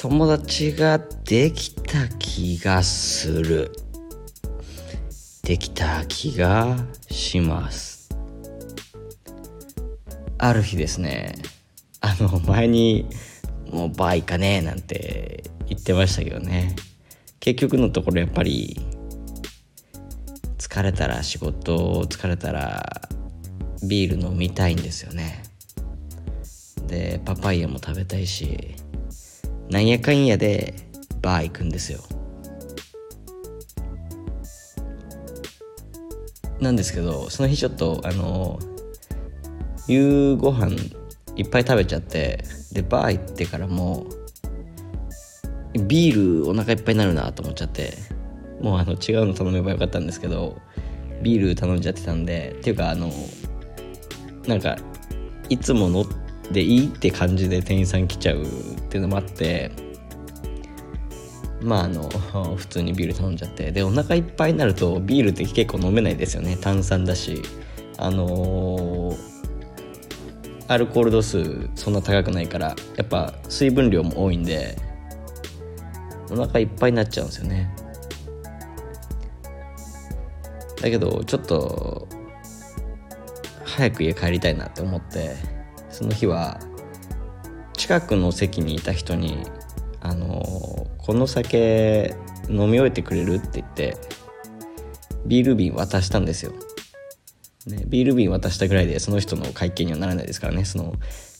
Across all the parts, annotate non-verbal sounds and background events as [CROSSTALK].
友達ができた気がする。できた気がします。ある日ですねあの前にもうバー行かねなんて言ってましたけどね。結局のところやっぱり疲れたら仕事疲れたらビール飲みたいんですよね。でパパイヤも食べたいしなんやかんやでバー行くんですよ。なんですけどその日ちょっとあの夕ご飯いっぱい食べちゃってでバー行ってからもビールお腹いっぱいになるなと思っちゃってもうあの違うの頼めばよかったんですけどビール頼んじゃってたんでっていうかあのなんかいつものでいいって感じで店員さん来ちゃうっていうのもあってまああの [LAUGHS] 普通にビール頼んじゃってでお腹いっぱいになるとビールって結構飲めないですよね。炭酸だし。あのー、アルコール度数そんな高くないからやっぱ水分量も多いんでお腹いっぱいになっちゃうんですよね。だけどちょっと早く家帰りたいなって思ってその日は近くの席にいた人に「あのこの酒飲み終えてくれる?」って言ってビール瓶渡したんですよ、ね、ビール瓶渡したぐらいでその人の会計にはならないですからねその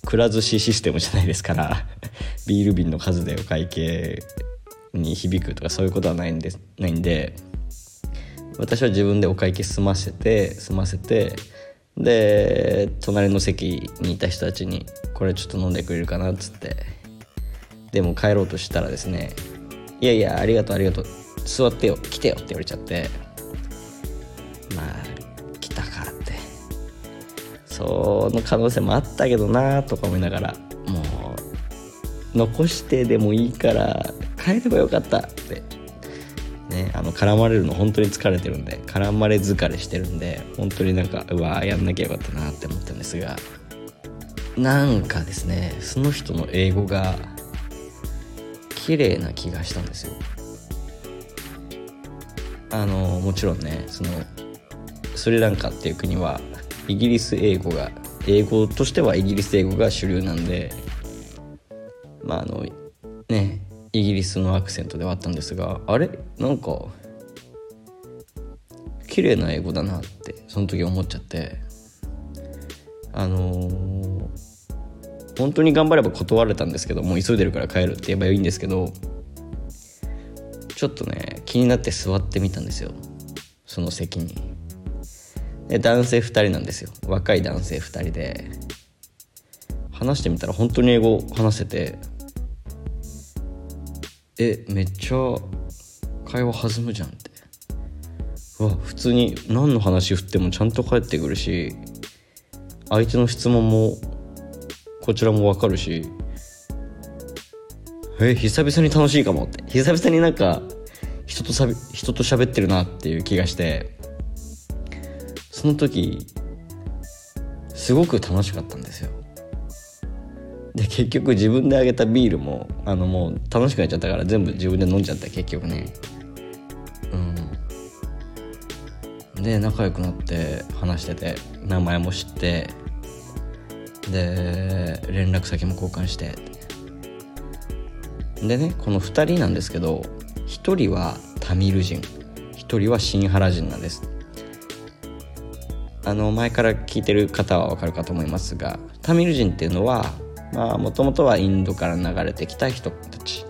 くら寿司システムじゃないですから [LAUGHS] ビール瓶の数でお会計に響くとかそういうことはないんでないんで私は自分でお会計済ませて済ませてで隣の席にいた人たちに「これちょっと飲んでくれるかな」っつって。でも帰ろうとしたらですね「いやいやありがとうありがとう。座ってよ来てよ」って言われちゃって。まあ来たからって。その可能性もあったけどなとか思いながらもう残してでもいいから帰ればよかったってねあの絡まれるの本当に疲れてるんで絡まれ疲れしてるんで本当になんかうわやんなきゃよかったなって思ったんですがなんかですねその人の英語が綺麗な気がしたんですよ。あのもちろんねそのスリランカっていう国はイギリス英語が英語としてはイギリス英語が主流なんでまああのねイギリスのアクセントではあったんですがあれ？なんか綺麗な英語だなってその時思っちゃって。あのー、本当に頑張れば断れたんですけどもう急いでるから帰るって言えばいいんですけどちょっとね気になって座ってみたんですよ。その席に。で男性2人なんですよ。若い男性2人で。話してみたら本当に英語話せてえめっちゃ会話弾むじゃんって。うわ普通に何の話振ってもちゃんと返ってくるし相手の質問もこちらも分かるし。え久々に楽しいかもって。久々になんか人としゃべ人と喋ってるなっていう気がして。その時すごく楽しかったんですよ。で結局自分であげたビールもあのもう楽しくなっちゃったから全部自分で飲んじゃった結局ね。うん。で仲良くなって話してて名前も知ってで連絡先も交換して。でねこの2人なんですけど1人はタミル人1人はシンハラ人なんです。あの前から聞いてる方は分かるかと思いますがタミル人っていうのはまあもともとはインドから流れてきた人たち。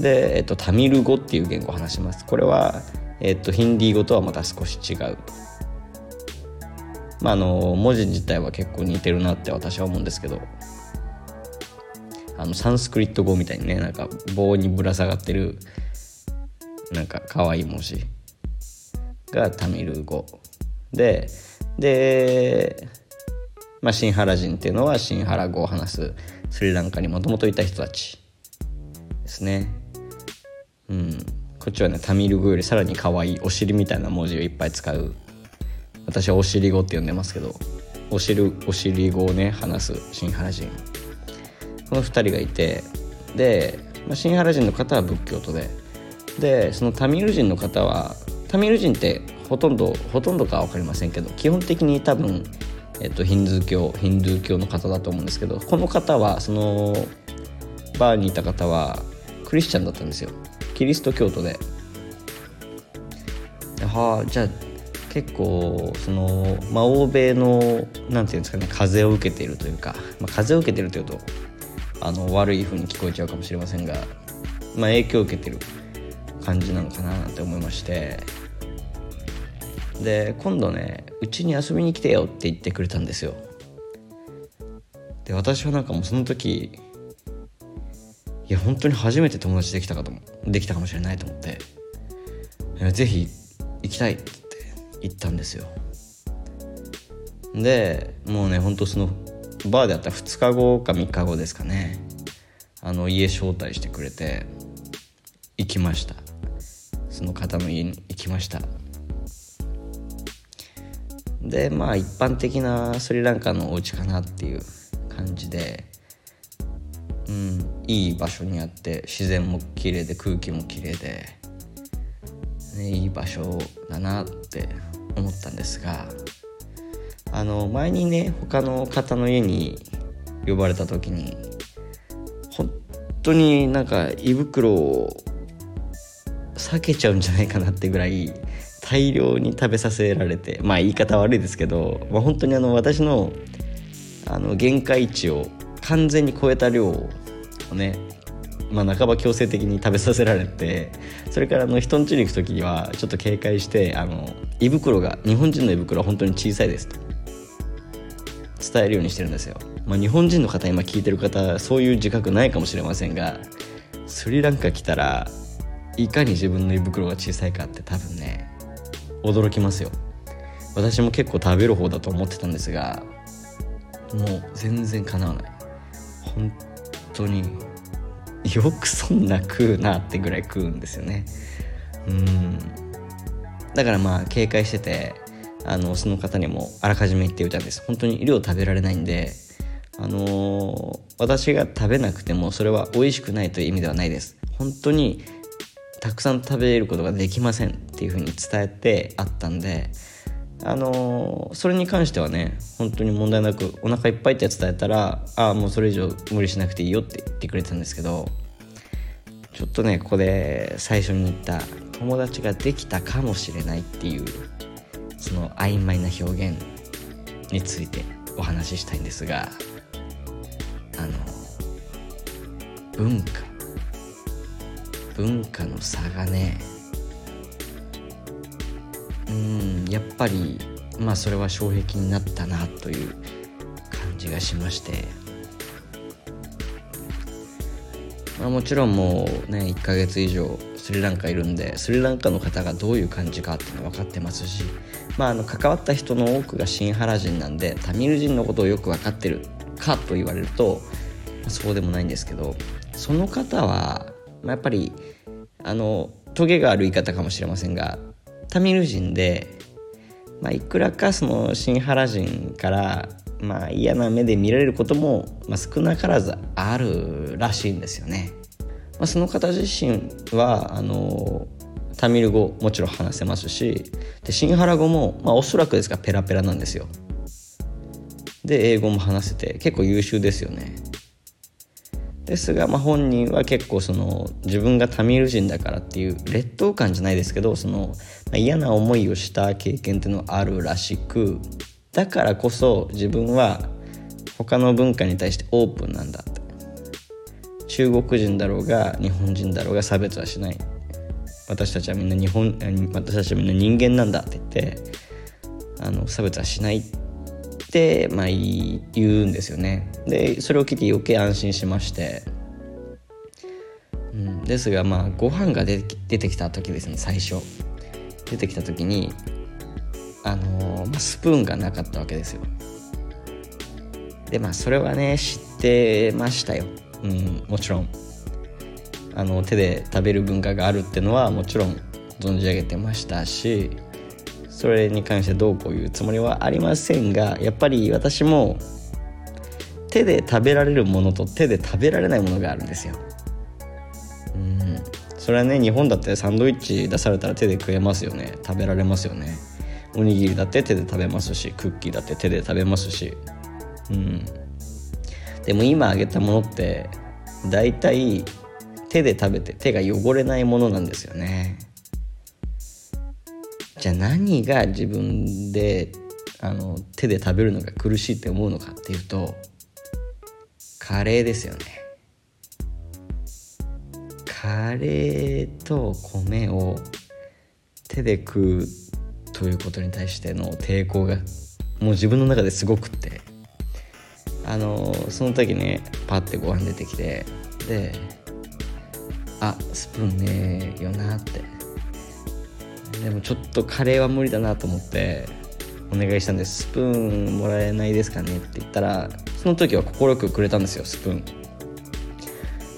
で、えっと、タミル語っていう言語を話します。これは、えっと、ヒンディー語とはまた少し違う。まああの文字自体は結構似てるなって私は思うんですけど。あのサンスクリット語みたいにねなんか棒にぶら下がってるなんか可愛い文字がタミル語。ででまあ、シンハラ人っていうのはシンハラ語を話すスリランカにもともといた人たちですね。うん、こっちはねタミル語よりさらに可愛いお尻みたいな文字をいっぱい使う私はお尻語って呼んでますけどお尻お尻語をね話すシンハラ人この2人がいてでまあ、シンハラ人の方は仏教徒ででそのタミル人の方はタミル人ってほとんどほとんどかは分かりませんけど基本的に多分、えっと、ヒンズー教ヒンドゥー教の方だと思うんですけどこの方はそのバーにいた方はクリスチャンだったんですよ。キリスト教徒で。はあじゃあ結構その、まあ、欧米のなんていうんですかね風を受けているというか、まあ、風を受けているというとあの悪い風に聞こえちゃうかもしれませんが、まあ、影響を受けてる感じなのかななんて思いまして。で今度ねうちに遊びに来てよって言ってくれたんですよ。で私はなんかもうその時いや本当に初めて友達できたかとできたかもしれないと思ってぜひ行きたいって言ったんですよ。でもうねほんとそのバーであった2日後か3日後ですかねあの家招待してくれて行きました。その方の家に行きました。でまあ一般的なスリランカのお家かなっていう感じでうんいい場所にあって自然も綺麗で空気も綺麗で、ね、いい場所だなって思ったんですがあの前にね他の方の家に呼ばれた時に本当になんか胃袋を避けちゃうんじゃないかなってぐらい大量に食べさせられてまあ言い方悪いですけど、まあ、本当にあの私のあの限界値を完全に超えた量をねまあ、半ば強制的に食べさせられてそれからあの人ん家に行く時にはちょっと警戒してあの胃袋が日本人の胃袋は本当に小さいですと。伝えるようにしてるんですよ、まあ、日本人の方今聞いてる方そういう自覚ないかもしれませんがスリランカ来たらいかに自分の胃袋が小さいかって多分ね驚きますよ。私も結構食べる方だと思ってたんですがもう全然かなわない。本当によくそんな食うなってぐらい食うんですよね。うん。だからまあ警戒しててあのその方にもあらかじめ言っておいたんです。本当に量食べられないんであのー、私が食べなくてもそれは美味しくないという意味ではないです。本当にたくさん食べることができませんっていうふうに伝えてあったんであのー、それに関してはね本当に問題なくお腹いっぱいって伝えたらああもうそれ以上無理しなくていいよって言ってくれたんですけどちょっとねここで最初に言った友達ができたかもしれないっていうその曖昧な表現についてお話ししたいんですがあの文化。文化の差がね。うんやっぱりまあそれは障壁になったなという感じがしまして、まあ、もちろんもうね1ヶ月以上スリランカいるんでスリランカの方がどういう感じかっていうの分かってますし、まあ、あの関わった人の多くがシンハラ人なんでタミル人のことをよく分かってるかと言われると、まあ、そうでもないんですけどその方は、まあ、やっぱりあのトゲがある言い方かもしれませんがタミル人で、まあ、いくらかそのシンハラ人からまあ嫌な目で見られることも、まあ、少なからずあるらしいんですよね。まあ、その方自身はあのタミル語もちろん話せますしでシンハラ語も、まあ、おそらくですがペラペラなんですよ。で英語も話せて結構優秀ですよね。ですが、まあ、本人は結構その自分がタミル人だからっていう劣等感じゃないですけどその、まあ、嫌な思いをした経験っていうのはあるらしくだからこそ自分は他の文化に対してオープンなんだって。中国人だろうが日本人だろうが差別はしない。私たちはみんな日本私たちはみんな人間なんだって言ってあの差別はしない。って、まあ、言うんですよね。でそれを聞いて余計安心しまして、うん、ですがまあご飯が出てきた時ですね最初。出てきた時にあのー、まあ、スプーンがなかったわけですよ。でまあそれはね知ってましたよ、うん、もちろん。あの手で食べる文化があるっていうのはもちろん存じ上げてましたし。それに関してどうこういうつもりはありませんがやっぱり私も手で食べられるものと手で食べられないものがあるんですよ。うん。それはね日本だってサンドイッチ出されたら手で食えますよね。食べられますよね。おにぎりだって手で食べますしクッキーだって手で食べますし。うん。でも今あげたものって大体手で食べて手が汚れないものなんですよね。じゃあ何が自分であの手で食べるのが苦しいって思うのかっていうとカレーですよね。カレーと米を手で食うということに対しての抵抗がもう自分の中ですごくって。あのその時ねパッてご飯出てきてであスプーンねえよなって。でもちょっとカレーは無理だなと思ってお願いしたんです。スプーンもらえないですかねって言ったらその時は快くくれたんですよスプーン。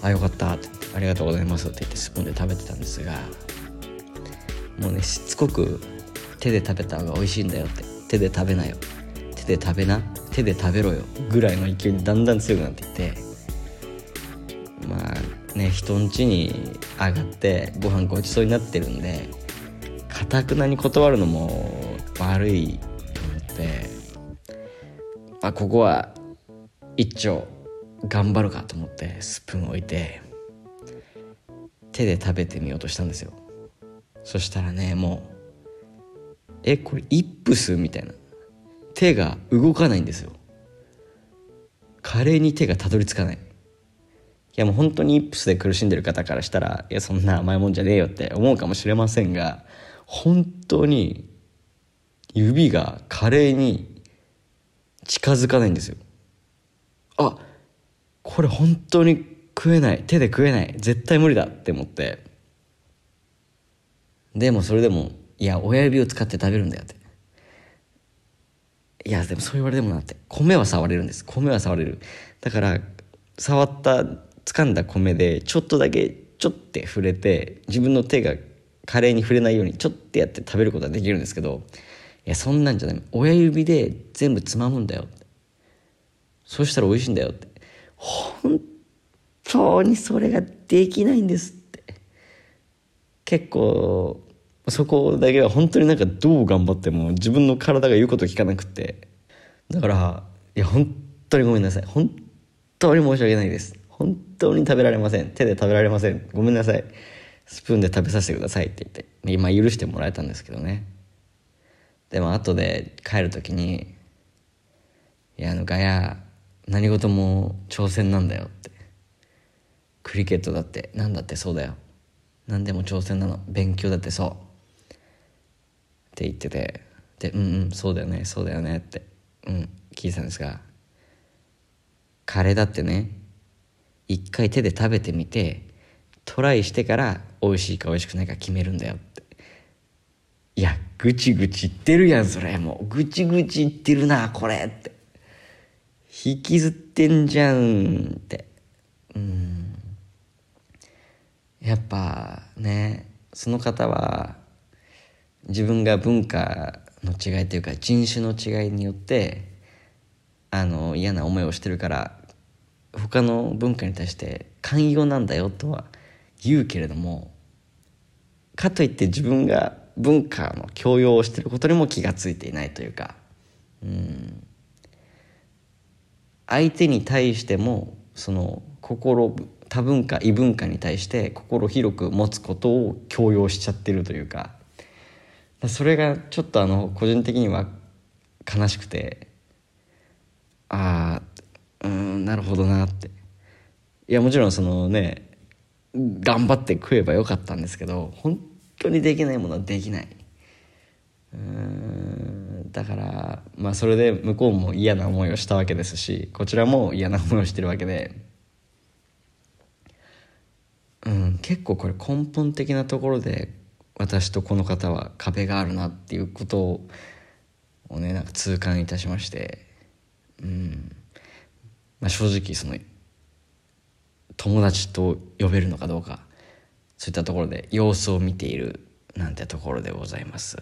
あよかったって。ありがとうございますって言ってスプーンで食べてたんですがもうねしつこく手で食べた方が美味しいんだよって。手で食べなよ。手で食べな。手で食べろよ。ぐらいの勢いにだんだん強くなっていって。まあね人ん家に上がってご飯ごちそうになってるんでたくなに断るのも悪いと思ってあここは一丁頑張るかと思ってスプーン置いて手で食べてみようとしたんですよ。そしたらねもうえこれイップスみたいな。手が動かないんですよ。カレーに手がたどり着かない。いやもう本当にイップスで苦しんでる方からしたらいやそんな甘いもんじゃねえよって思うかもしれませんが本当に指がカレーに近づかないんですよ。あこれ本当に食えない。手で食えない。絶対無理だって思って。でもそれでもいや親指を使って食べるんだよって。いやでもそう言われてもなって。米は触れるんです。米は触れる。だから触った掴んだ米でちょっとだけちょって触れて自分の手がカレーに触れないようにちょっとやって食べることはできるんですけどいやそんなんじゃない。親指で全部つまむんだよ。そうしたら美味しいんだよって。本当にそれができないんですって。結構そこだけは本当になんかどう頑張っても自分の体が言うこと聞かなくて。だからいや本当にごめんなさい。本当に申し訳ないです。本当に食べられません。手で食べられません。ごめんなさい。スプーンで食べさせてくださいって言って。今許してもらえたんですけどね。でも後で帰る時に「いやあのガヤ何事も挑戦なんだよ」って。クリケットだって何だってそうだよ。何でも挑戦なの。勉強だってそう。って言ってて。でうんうんそうだよねそうだよねって。うん聞いてたんですが。カレーだってね一回手で食べてみてトライしてから美味しいか美味しくないか決めるんだよって。いやぐちぐち言ってるやんそれもう。ぐちぐち言ってるなこれって。引きずってんじゃんって。うん。やっぱねその方は自分が文化の違いというか人種の違いによってあの嫌な思いをしてるから他の文化に対して寛容なんだよとは言うけれどもかといって自分が文化の強要をしてることにも気が付いていないというかうん。相手に対してもその心多文化異文化に対して心広く持つことを強要しちゃってるというかそれがちょっとあの個人的には悲しくてああうんなるほどなって。いやもちろんそのね頑張って食えばよかったんですけど本当にできないものはできない。うんだからまあそれで向こうも嫌な思いをしたわけですしこちらも嫌な思いをしてるわけで。うん結構これ根本的なところで私とこの方は壁があるなっていうことをねなんか痛感いたしまして。うん。まあ正直その友達と呼べるのかどうかそういったところで様子を見ているなんてところでございます。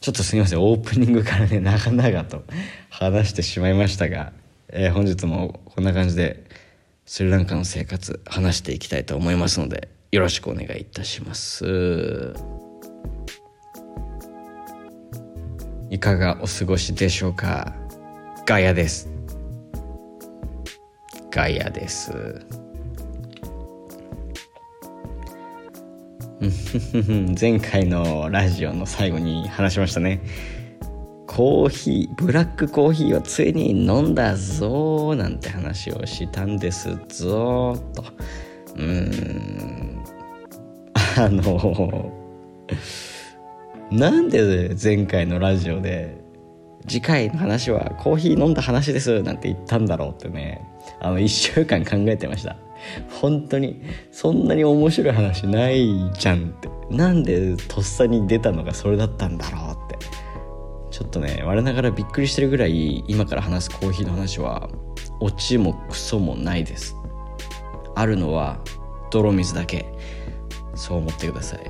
ちょっとすみませんオープニングからね長々と話してしまいましたが、えー、本日もこんな感じでスリランカの生活話していきたいと思いますのでよろしくお願いいたします。いかがお過ごしでしょうか？ガヤです。ガヤです。[LAUGHS] 前回のラジオの最後に話しましたね。コーヒーブラックコーヒーをついに飲んだぞなんて話をしたんですぞ。と。うーん。あのなんで前回のラジオで次回の話はコーヒー飲んだ話ですなんて言ったんだろうってねあの1週間考えてました。本当にそんなに面白い話ないじゃんって。なんでとっさに出たのがそれだったんだろうって。ちょっとね我ながらびっくりしてるぐらい今から話すコーヒーの話はオチもクソもないです。あるのは泥水だけ。そう思ってください。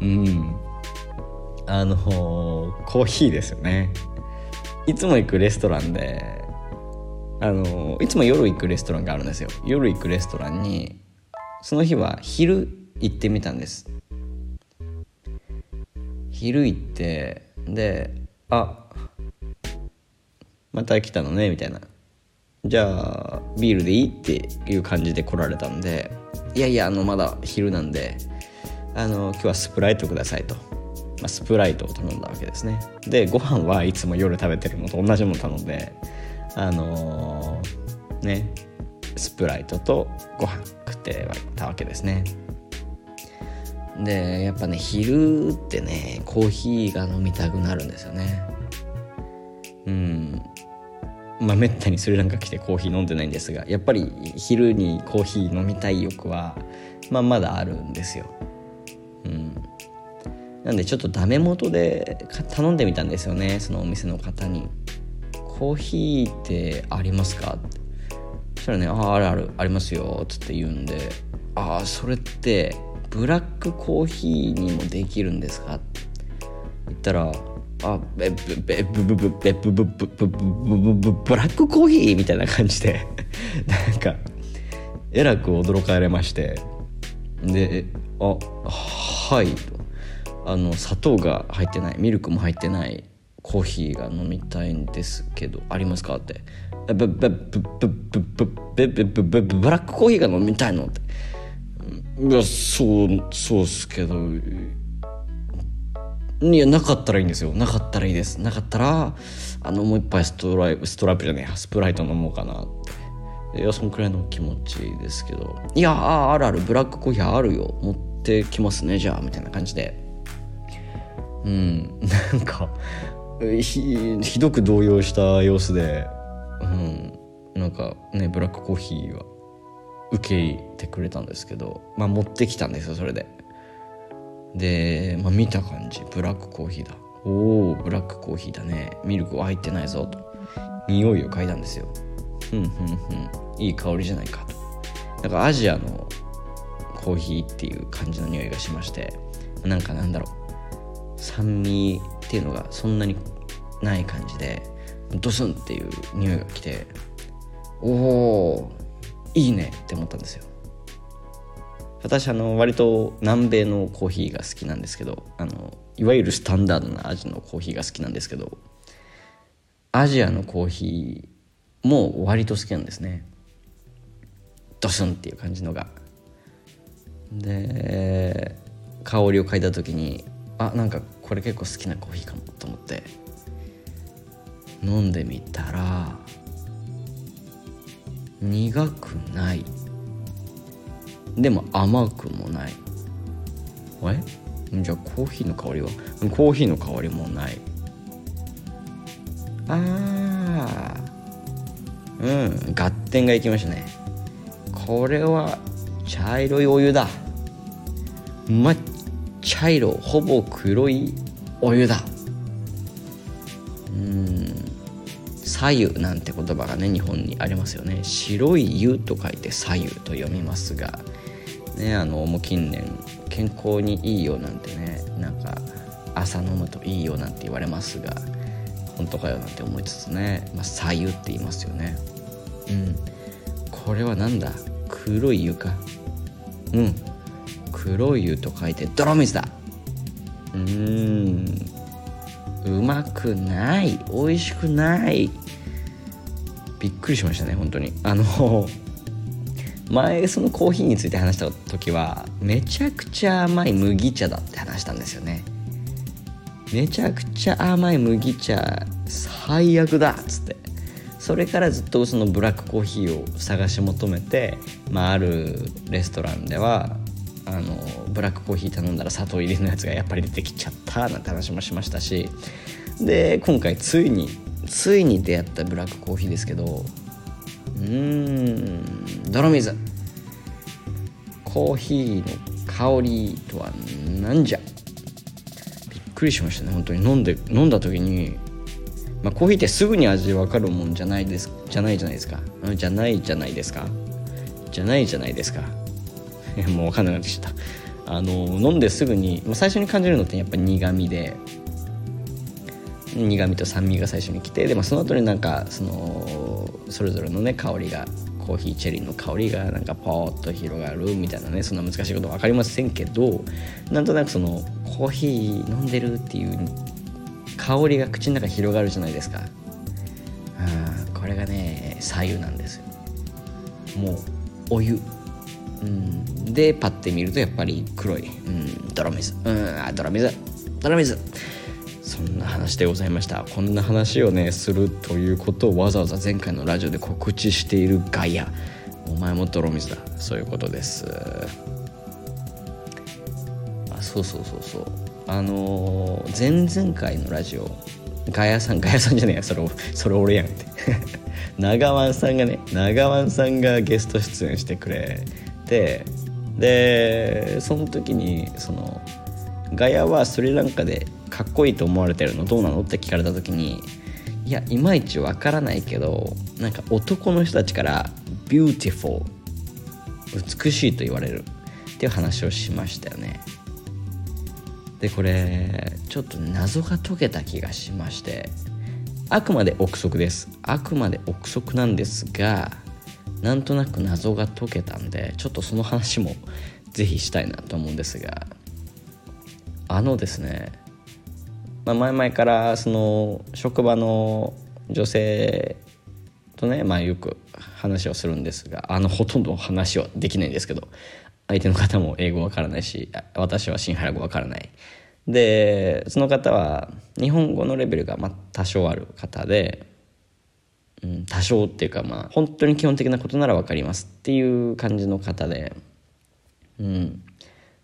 [LAUGHS] うん。あのコーヒーですよねいつも行くレストランであのいつも夜行くレストランがあるんですよ夜行くレストランにその日は昼行ってみたんです昼行ってで「あまた来たのね」みたいな「じゃあビールでいい?」っていう感じで来られたんで「いやいやあのまだ昼なんであの今日はスプライトください」と。まあ、スプライトを頼んだわけですね。でご飯はいつも夜食べてるのと同じもの頼んであのー、ねスプライトとご飯食ってはたわけですね。でやっぱね昼ってねコーヒーが飲みたくなるんですよね。うん。まあめったにスリランカ来てコーヒー飲んでないんですがやっぱり昼にコーヒー飲みたい欲は、まあ、まだあるんですよ。うん。なんでちょっとダメ元で頼んでみたんですよねそのお店の方にコーヒーってありますか?」ってそしたらね「あああるあるありますよ」っつって言うんで「ああそれってブラックコーヒーにもできるんですか?」って言ったら「あべべべブブブベブブブブブブブラックコーヒー?」みたいな感じで [LAUGHS] なんかえらく驚かれましてで「あはい」と。あの砂糖が入ってないミルクも入ってないコーヒーが飲みたいんですけどありますか?」って「ブブブブブブブブブブブラックコーヒーが飲みたいの?」って「いやそうそうっすけど。いやなかったらいいんですよ。なかったらいいです。なかったらあのもう一杯ストライストラップじゃねえスプライト飲もうかな」って。いやそんくらいの気持ちですけど「いやああるある。ブラックコーヒーあるよ。持ってきますねじゃあ」みたいな感じで。うん。なんかひどく動揺した様子で、うん、なんかねブラックコーヒーは受け入れてくれたんですけどまあ持ってきたんですよそれで。で、まあ、見た感じ。ブラックコーヒーだ。おおブラックコーヒーだね。ミルクは入ってないぞと。匂いを嗅いだんですよ。ふんふんふん。いい香りじゃないかと。なんかアジアのコーヒーっていう感じの匂いがしまして。なんかなんだろう。酸味っていうのがそんなにない感じでドスンっていう匂いが来ておおいいねって思ったんですよ。私あの割と南米のコーヒーが好きなんですけどあのいわゆるスタンダードな味のコーヒーが好きなんですけどアジアのコーヒーも割と好きなんですね。ドスンっていう感じのが。で香りを嗅いだ時にあなんかこれ結構好きなコーヒーかもと思って。飲んでみたら苦くない。でも甘くもない。えじゃあコーヒーの香りは？コーヒーの香りもない。あー。うん。合点がいきましたね。これは茶色いお湯だ。抹茶色ほぼ黒い。お湯だ。うん。左右なんて言葉がね日本にありますよね。白い湯と書いて左右と読みますがねあのもう近年健康にいいよなんてねなんか朝飲むといいよなんて言われますが本当かよなんて思いつつね、まあ、左右って言いますよね。ううん。これはなんだ？黒い湯か。うん黒湯と書いて泥水だ。うーん。うまくない。美味しくない。びっくりしましたね本当に。あの前そのコーヒーについて話した時はめちゃくちゃ甘い麦茶だって話したんですよね。めちゃくちゃ甘い麦茶最悪だっつって。それからずっとそのブラックコーヒーを探し求めて、まあ、あるレストランではあのブラックコーヒー頼んだら砂糖入りのやつがやっぱり出てきちゃったなんて話もしましたしで今回ついについに出会ったブラックコーヒーですけどうん泥水。コーヒーの香りとは何じゃ。びっくりしましたね本当に。飲んで飲んだ時に、まあ、コーヒーってすぐに味分かるもんじゃないですじゃないじゃないですか。じゃないじゃないですか。じゃないじゃないですか。[LAUGHS] もう分かんなくなってきた。あの飲んですぐに、最初に感じるのってやっぱ苦味で。苦味と酸味が最初に来てで、まあ、その後になんかそのそれぞれのね香りがコーヒーチェリーの香りがなんかポーッと広がるみたいなねそんな難しいこと分かりませんけどなんとなくそのコーヒー飲んでるっていう香りが口の中広がるじゃないですか。あこれがね左右なんですよ。もうお湯。うん、でパッて見るとやっぱり黒い、うん、泥水。うん泥水。泥水。そんな話でございました。こんな話をねするということをわざわざ前回のラジオで告知しているガイアお前も泥水だ。そういうことです。あそうそうそうそう。あのー、前々回のラジオ。ガヤさんガヤさんじゃねえや。それそれ俺やんって。[LAUGHS] 長湾さんがね長湾さんがゲスト出演してくれ。てでその時にそのガヤはスリランカでかっこいいと思われてるのどうなのって聞かれた時にいやいまいちわからないけどなんか男の人たちから「beautiful」美しいと言われるっていう話をしましたよね。でこれちょっと謎が解けた気がしましてあくまで憶測です。あくまで憶測なんですがなんとなく謎が解けたんでちょっとその話も是非したいなと思うんですがあのですねまあ、前々からその職場の女性とね、まあ、よく話をするんですがあのほとんど話はできないんですけど相手の方も英語わからないし私は新原語わからない。でその方は日本語のレベルがま多少ある方で、多少っていうかまあ本当に基本的なことなら分かりますっていう感じの方で。うん。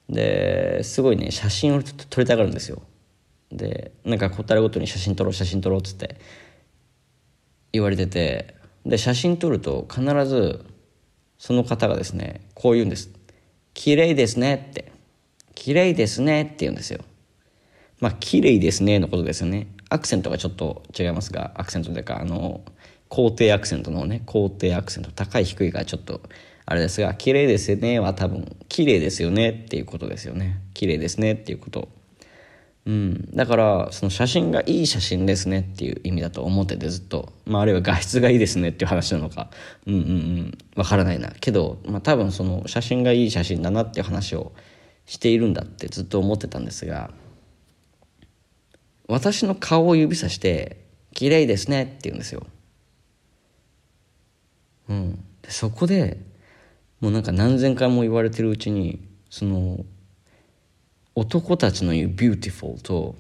ですごいね写真を撮りたがるんですよ。でなんか答えごとに写真撮ろう写真撮ろうっつって言われてて。で写真撮ると必ずその方がですねこう言うんです「綺麗ですね」って「綺麗ですね」って言うんですよ。まあ「綺麗ですね」のことですよね。アクセントがちょっと違いますがアクセントというかあの肯定アクセントのね肯定アクセント高い低いがちょっとあれですが「綺麗ですね」は多分「綺麗ですよね」っていうことですよね「綺麗ですね」っていうこと。うん、だからその写真がいい写真ですねっていう意味だと思っててずっと、まあ、あるいは画質がいいですねっていう話なのか。うんうんうん。わからないな。けど、まあ、多分その写真がいい写真だなっていう話をしているんだってずっと思ってたんですが私の顔を指さして「綺麗ですね」って言うんですよ。うん、でそこでもうなんか何千回も言われてるうちにその男たちの言う beautiful と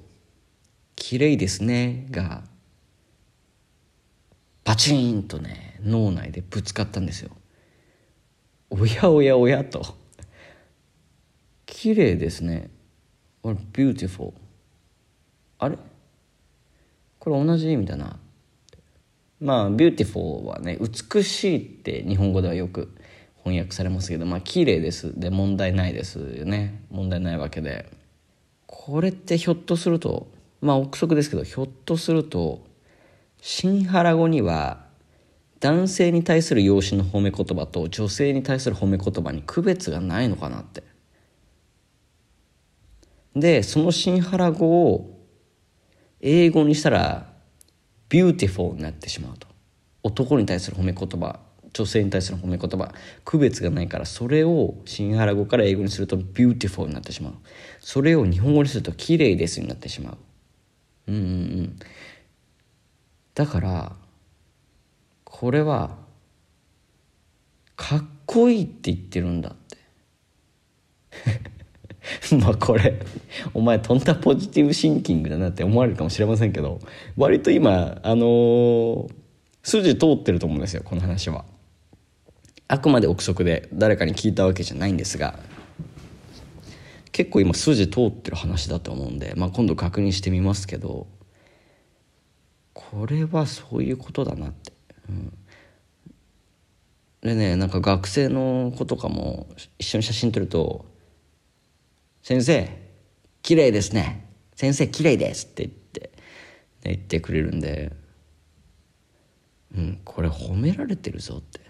綺麗ですねがパチンとね脳内でぶつかったんですよ。おやおやおやと。綺麗ですね。or beautiful あれ？これ同じ？意味だな。まあ beautiful はね美しいって日本語ではよく翻訳されますけどまあ綺麗です。で問題ないですよね。問題ないわけで。これってひょっとするとまあ憶測ですけどひょっとすると新原語には男性に対する養子の褒め言葉と女性に対する褒め言葉に区別がないのかなって。でその新原語を英語にしたら beautiful になってしまうと。男に対する褒め言葉女性に対する褒め言葉区別がないからそれをシンハラ語から英語にすると beautiful になってしまう。それを日本語にすると綺麗ですになってしまう。うんうんうん。だからこれはかっこいいって言ってるんだって。[LAUGHS] まあこれお前とんだポジティブシンキングだなって思われるかもしれませんけど割と今あのー、筋通ってると思うんですよこの話は。あくまで憶測で誰かに聞いたわけじゃないんですが結構今筋通ってる話だと思うんで、まあ、今度確認してみますけどこれはそういうことだなって。うんでねなんか学生の子とかも一緒に写真撮ると「先生綺麗ですね。先生綺麗です」って言って、言ってくれるんで。うんこれ褒められてるぞって。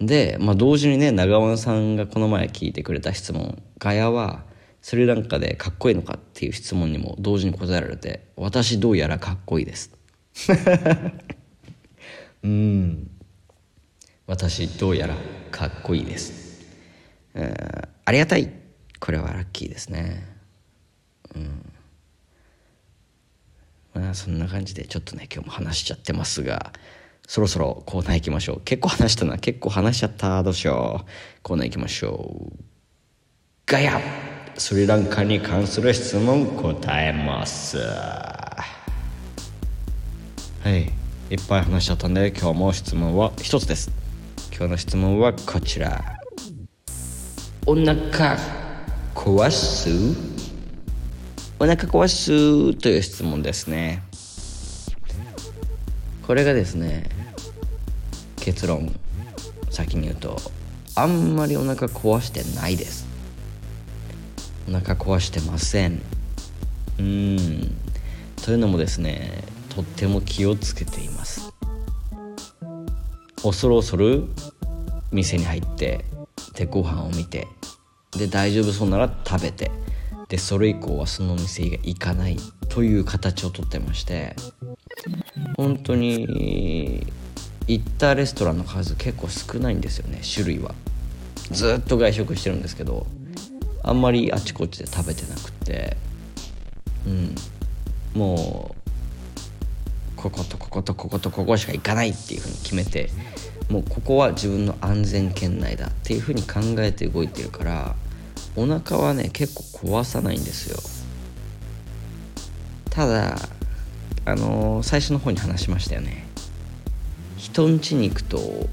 で、まあ、同時にね長尾さんがこの前聞いてくれた質問「ガヤはスリランカでかっこいいのか?」っていう質問にも同時に答えられて「私どうやらかっこいいです」[LAUGHS] うん。私どうやらかっこいいです、えー、ありがたい。これはラッキーですね。うん。まあそんな感じでちょっとね今日も話しちゃってますがそろそろコーナー行きましょう。結構話したな。結構話しちゃったどうしよう。コーナー行きましょう。ガヤ!スリランカに関する質問答えます。はい。いっぱい話しちゃったんで今日も質問は一つです。今日の質問はこちら。お腹壊すお腹壊すという質問ですね。これがですね結論。先に言うとあんまりお腹壊してないです。お腹壊してません。うん。というのもですねとっても気をつけています。恐る恐る店に入ってでご飯を見てで大丈夫そうなら食べて。でそれ以降はその店が行かないという形をとってまして。本当に行ったレストランの数結構少ないんですよね種類は。ずっと外食してるんですけどあんまりあちこちで食べてなくて。うん。もうこことこことこことここしか行かないっていうふうに決めてもうここは自分の安全圏内だっていうふうに考えて動いてるからお腹はね結構壊さないんですよ。ただあのー、最初の方に話しましたよね。人ん家に行くと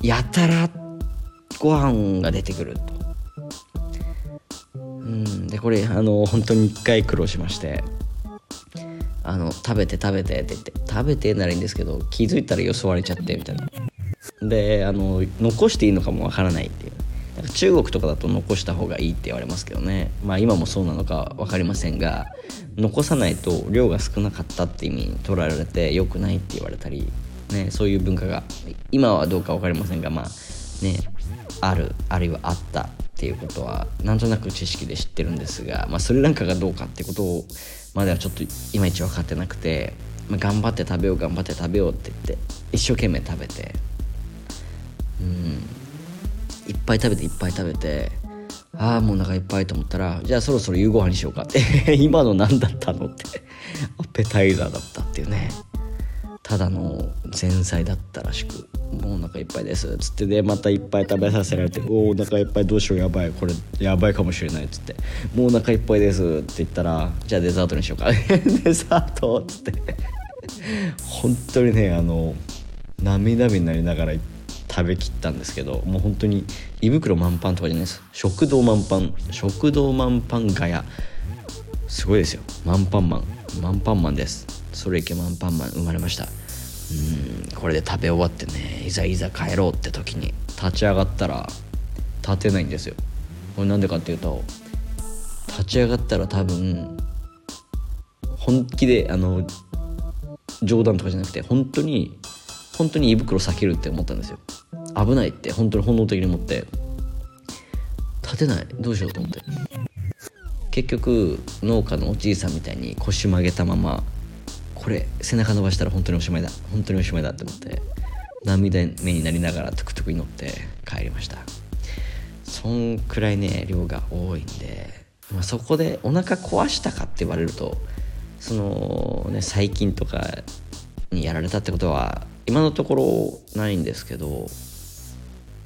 やたらご飯が出てくると。うんでこれあのー、本当に一回苦労しまして。あの食べて食べてって言って食べてならいいんですけど気づいたらよそわれちゃってみたいな。であの残していいのかもわからない。中国とかだと残した方がいいって言われますけどね。まあ今もそうなのか分かりませんが残さないと量が少なかったって意味に捉えられて良くないって言われたり、ね、そういう文化が今はどうか分かりませんがまあねあるあるいはあったっていうことはなんとなく知識で知ってるんですが、まあ、スリランカがどうかってことをまではちょっといまいち分かってなくて、まあ、頑張って食べよう頑張って食べようって言って一生懸命食べて。うん。いっぱい食べていっぱい食べてああもうお腹いっぱいと思ったらじゃあそろそろ夕ご飯にしようかって [LAUGHS] 今の何だったのって。アペタイザーだったっていうね。ただの前菜だったらしくもうお腹いっぱいです」っつってでまたいっぱい食べさせられて「おお腹いっぱいどうしようやばいこれやばいかもしれない」っつって「もうお腹いっぱいです」って言ったら「じゃあデザートにしようか」[LAUGHS] デザートっつって。本当にねあの涙目になりながら食べきったんですけどもう本当に胃袋満帆とかじゃないです。食堂満帆。食堂満帆ガヤ。すごいですよ。満帆マン。満帆マンです。それいけ満帆マン生まれました。うん。これで食べ終わってねいざいざ帰ろうって時に立ち上がったら立てないんですよ。これなんでかっていうと立ち上がったら多分本気であの冗談とかじゃなくて本当に本当に胃袋避けるって思ったんですよ。危ないって本当に本能的に思って。立てない。どうしようと思って。結局農家のおじいさんみたいに腰曲げたままこれ背中伸ばしたら本当におしまいだ。本当におしまいだって思って涙目になりながらトゥクトゥクに乗って帰りました。そんくらいね量が多いんで、まあ、そこでお腹壊したかって言われるとそのね細菌とかにやられたってことは今のところないんですけど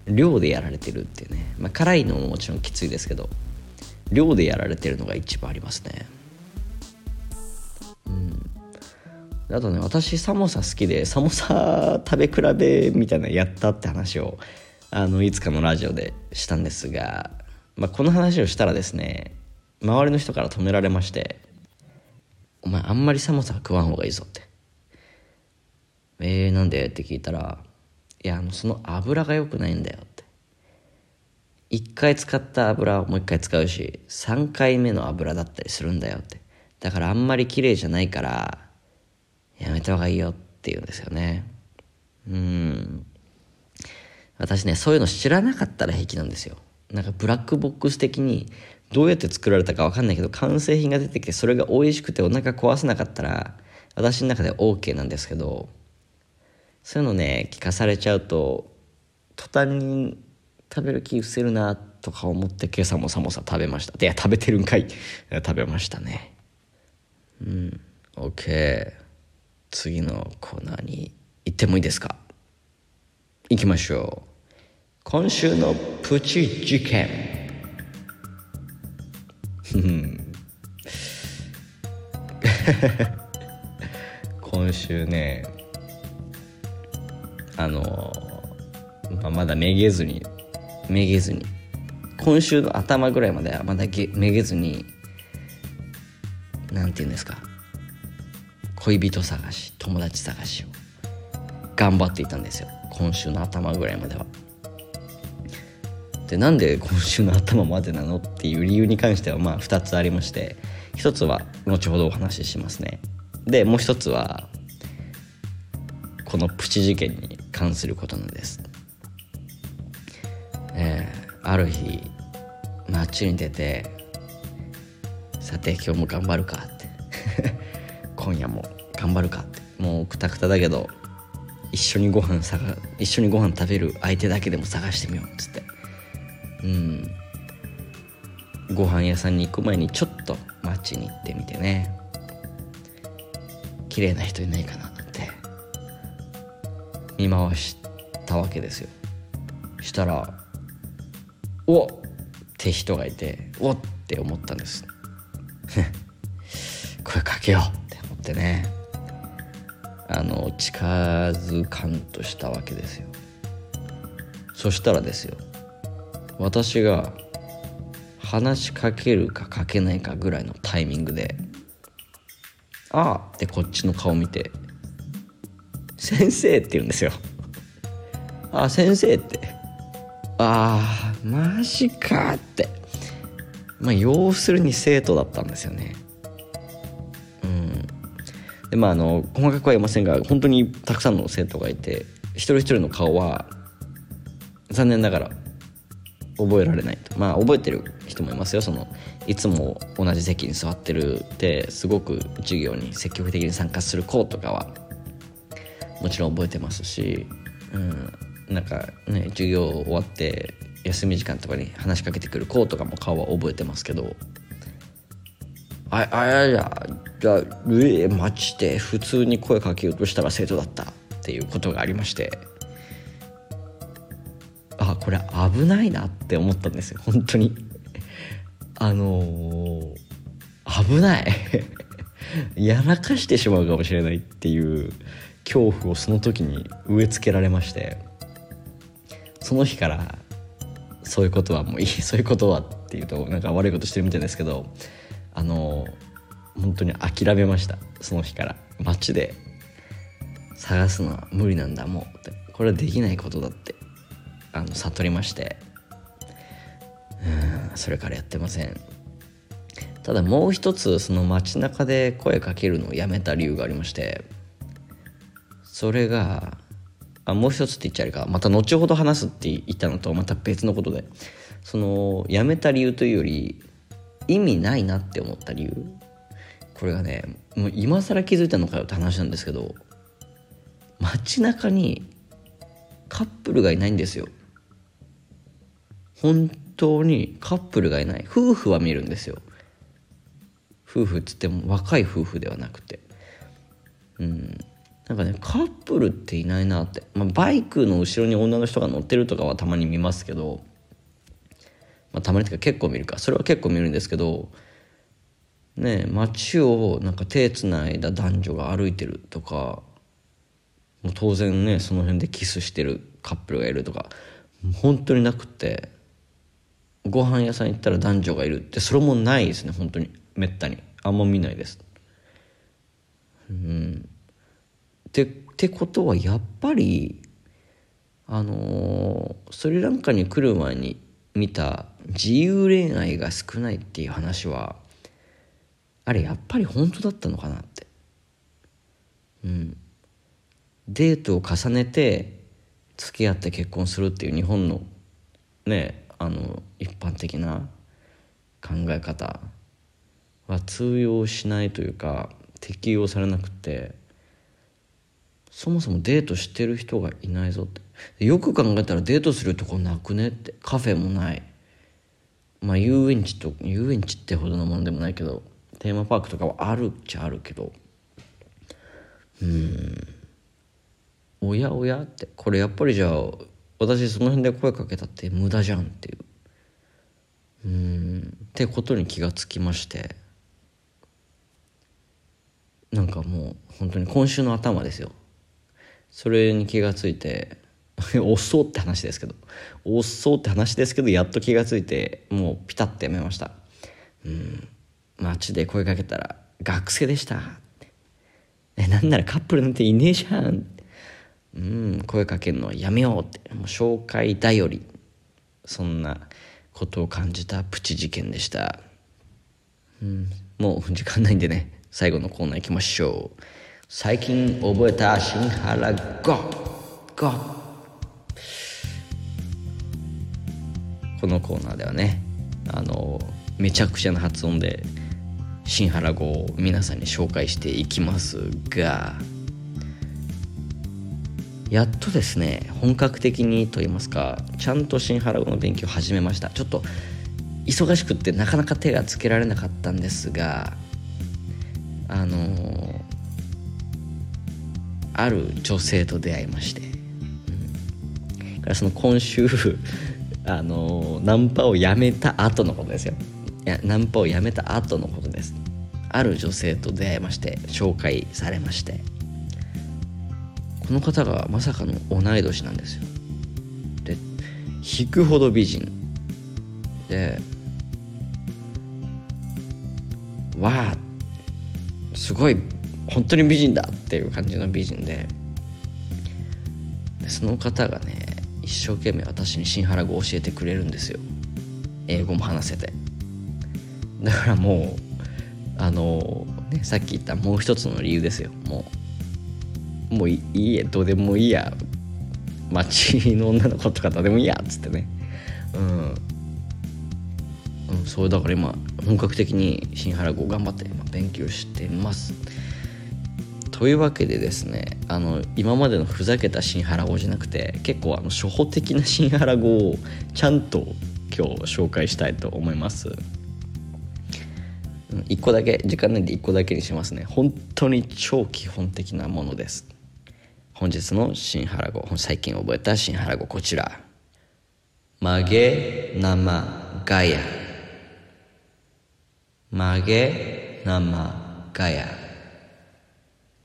量でやられてるっていうね、まあ、辛いのももちろんきついですけど量でやられてるのが一番ありますね。うん。あとね私サモサ好きでサモサ食べ比べみたいなやったって話をあのいつかのラジオでしたんですが、まあ、この話をしたらですね周りの人から止められまして「お前あんまりサモサ食わん方がいいぞ」って「えー、なんで?」って聞いたら「いやあのその油が良くないんだよ」って。1回使った油をもう1回使うし3回目の油だったりするんだよって。だからあんまり綺麗じゃないからやめた方がいいよって言うんですよね。うん。私ねそういうの知らなかったら平気なんですよ。なんかブラックボックス的にどうやって作られたか分かんないけど完成品が出てきてそれが美味しくてお腹壊さなかったら私の中で OK なんですけどそういうのね聞かされちゃうと途端に食べる気失せるなとか思って今朝もサモサ食べました。いや食べてるんかい。食べましたね。うん。OK 次のコーナーに行ってもいいですか？行きましょう。今週のプチ事件。[LAUGHS] 今週ねあの、まあ、まだめげずにめげずに。今週の頭ぐらいまではまだめげずに何て言うんですか。恋人探し友達探しを頑張っていたんですよ。今週の頭ぐらいまでは。でなんで今週の頭までなのっていう理由に関してはまあ2つありまして。1つは後ほどお話ししますね。でもう1つはこのプチ事件に関することなんです。えー、ある日街に出てさて今日も頑張るかって。[LAUGHS] 今夜も頑張るかって。もうくたくただけど一緒にご飯探一緒にご飯食べる相手だけでも探してみようっつって。うん。ご飯屋さんに行く前にちょっと街に行ってみてね。綺麗な人いないかな見回したわけですよ。したらおっって人がいておって思ったんです。[LAUGHS] 声かけようって思ってね。あの近づかんとしたわけですよ。そしたらですよ私が話しかけるかかけないかぐらいのタイミングで「ああ」ってこっちの顔見て「先生」って言うんですよ「あ先生」って「ああマジか」って。まあ要するに生徒だったんですよね。うん。でまああの細かくは言いませんが本当にたくさんの生徒がいて一人一人の顔は残念ながら覚えられないと。まあ覚えてる人もいますよ。そのいつも同じ席に座ってるってすごく授業に積極的に参加する子とかは。もちろん覚えてますし、うん、なんかね授業終わって休み時間とかに話しかけてくる子とかも顔は覚えてますけどああややじゃあえ待ちで普通に声かけようとしたら生徒だったっていうことがありましてあこれ危ないなって思ったんですよ本当に。あのー、危ない。[LAUGHS] やらかしてしまうかもしれないっていう恐怖をその時に植え付けられましてその日からそういうことはもういい [LAUGHS] そういうことはっていうとなんか悪いことしてるみたいですけどあの本当に諦めました。その日から。街で。探すのは無理なんだもうって。これはできないことだって。あの悟りまして。うんそれからやってません。ただもう一つその街中で声かけるのをやめた理由がありましてそれがあもう一つって言っちゃあれか。また後ほど話すって言ったのとまた別のことで。そのやめた理由というより意味ないなって思った理由。これがねもう今更気づいたのかよって話なんですけど街中にカップルがいないんですよ。本当にカップルがいない。夫婦は見るんですよ。夫婦っつっても若い夫婦ではなくて。うん。なんかねカップルっていないなって、まあ、バイクの後ろに女の人が乗ってるとかはたまに見ますけど、まあ、たまにとか結構見るか。それは結構見るんですけどね街をなんか手つないだ男女が歩いてるとかもう当然ねその辺でキスしてるカップルがいるとか本当になくてご飯屋さん行ったら男女がいるってそれもないですね本当に。めったに。あんま見ないです。うん。ってってことはやっぱりあのー、スリランカに来る前に見た自由恋愛が少ないっていう話はあれやっぱり本当だったのかなって。うん。デートを重ねて付き合って結婚するっていう日本のねあの一般的な考え方は通用しないというか適用されなくて。そもそもデートしてる人がいないぞって。よく考えたらデートするとこなくねって。カフェもない。まあ遊園地と遊園地ってほどのものでもないけどテーマパークとかはあるっちゃあるけど。うん。おやおやって。これやっぱりじゃあ私その辺で声かけたって無駄じゃんっていう。うん。ってことに気がつきまして。なんかもう本当に今週の頭ですよ。それに気がついて [LAUGHS] 遅って話ですけど遅って話ですけどやっと気がついてもうピタッてやめました。うん街で声かけたら「学生でした」えなんならカップルなんていねえじゃん。うん声かけるのやめようって。もう紹介頼り。そんなことを感じたプチ事件でした、うん、もう時間ないんでね最後のコーナー行きましょう。最近覚えた新原語語このコーナーではねあのめちゃくちゃな発音で新原語を皆さんに紹介していきますがやっとですね本格的にと言いますかちゃんと新原語の勉強を始めました。ちょっと忙しくってなかなか手がつけられなかったんですがあの、ある女性と出会いまして、うん、からその今週 [LAUGHS] あの、ナンパをやめた後のことですよ。いやナンパをやめた後のことです。ある女性と出会いまして紹介されまして。この方がまさかの同い年なんですよ。で引くほど美人。でわあすごい本当に美人だっていう感じの美人で。その方がね一生懸命私に新原語を教えてくれるんですよ。英語も話せて。だからもうあのねさっき言ったもう一つの理由ですよ。もうもういいえどうでもいいや。街の女の子とかどうでもいいや。っつってね。うん、うん、そうだから今本格的に新原語頑張って勉強してます。というわけでですねあの今までのふざけた新原語じゃなくて結構あの初歩的な新原語をちゃんと今日紹介したいと思います。1個だけ時間ないで1個だけにしますね。本当に超基本的なものです。本日の新原語最近覚えた新原語こちら。曲げ生ガヤ。曲げ生ガヤ。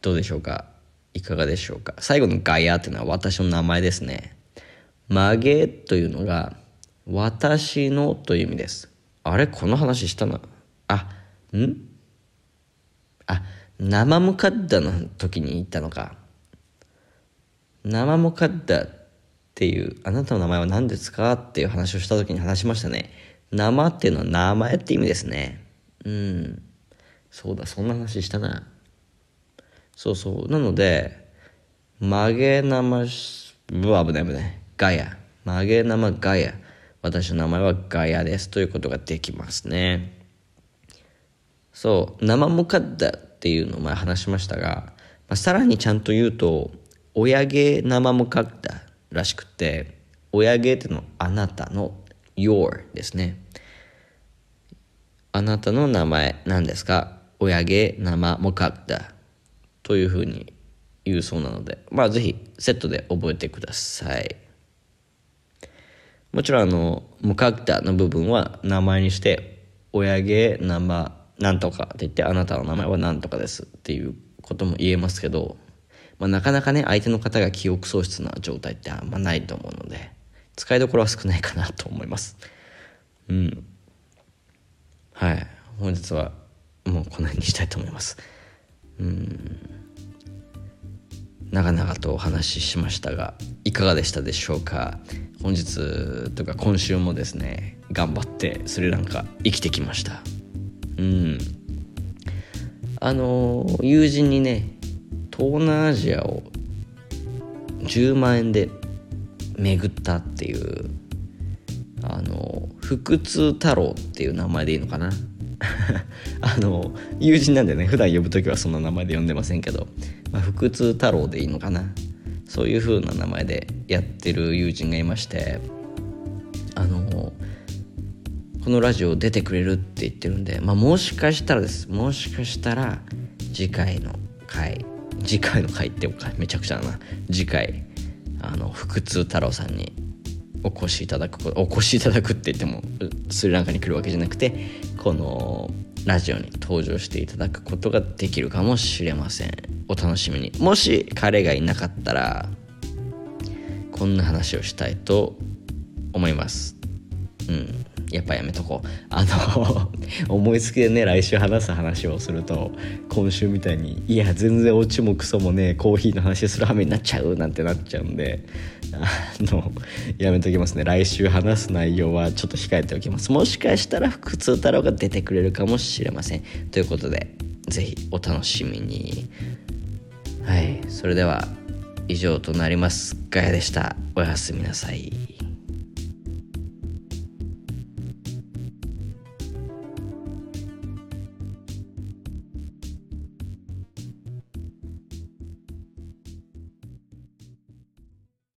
どうでしょうか？いかがでしょうか？最後のガヤっていうのは私の名前ですね。曲げというのが私のという意味です。あれ？この話したな？あん？あ生ムカッダの時に言ったのか。生ムカッダっていうあなたの名前は何ですかっていう話をした時に話しましたね。生っていうのは名前って意味ですね。うん。そうだそんな話したな。そうそう。なので曲げ生うわ危ない危ない。ガヤ。曲げ生ガヤ。私の名前はガヤですということができますね。そう。生ムカッダっていうのを前話しましたが、まあ、さらにちゃんと言うと親毛生ムカッダらしくて親芸ってのあなたの your ですね。あなたの名前何ですか親芸生もかった。というふうに言うそうなのでまあぜひセットで覚えてください。もちろんあの無カクタの部分は名前にして親芸生なんとかって言ってあなたの名前はなんとかですっていうことも言えますけど、まあ、なかなかね相手の方が記憶喪失な状態ってあんまないと思うので使いどころは少ないかなと思います。うん。はい。本日はもうこの辺にしたいと思います。うん。長々とお話ししましたがいかがでしたでしょうか？本日とか今週もですね頑張ってスリランカ生きてきました。うん。あの友人にね東南アジアを10万円で巡ったっていうあの福津太郎っていう名前でいいのかな？[LAUGHS] あの友人なんでね普段呼ぶ時はそんな名前で呼んでませんけど、まあ、福津太郎でいいのかな。そういう風な名前でやってる友人がいましてあのこのラジオ出てくれるって言ってるんで、まあ、もしかしたらです。もしかしたら次回の回次回の回ってかめちゃくちゃだな。次回あの福津太郎さんにお越しいただくお越しいただくって言ってもスリランカに来るわけじゃなくてこのラジオに登場していただくことができるかもしれません。お楽しみに。もし彼がいなかったらこんな話をしたいと思います。うん。やっぱやめとこう。あの [LAUGHS] 思いつきでね来週話す話をすると今週みたいにいや全然オチもクソもねコーヒーの話する羽目になっちゃうなんてなっちゃうんであのやめときますね。来週話す内容はちょっと控えておきます。もしかしたら福通太郎が出てくれるかもしれません。ということで是非お楽しみに。はい。それでは以上となります。ガヤでした。おやすみなさい。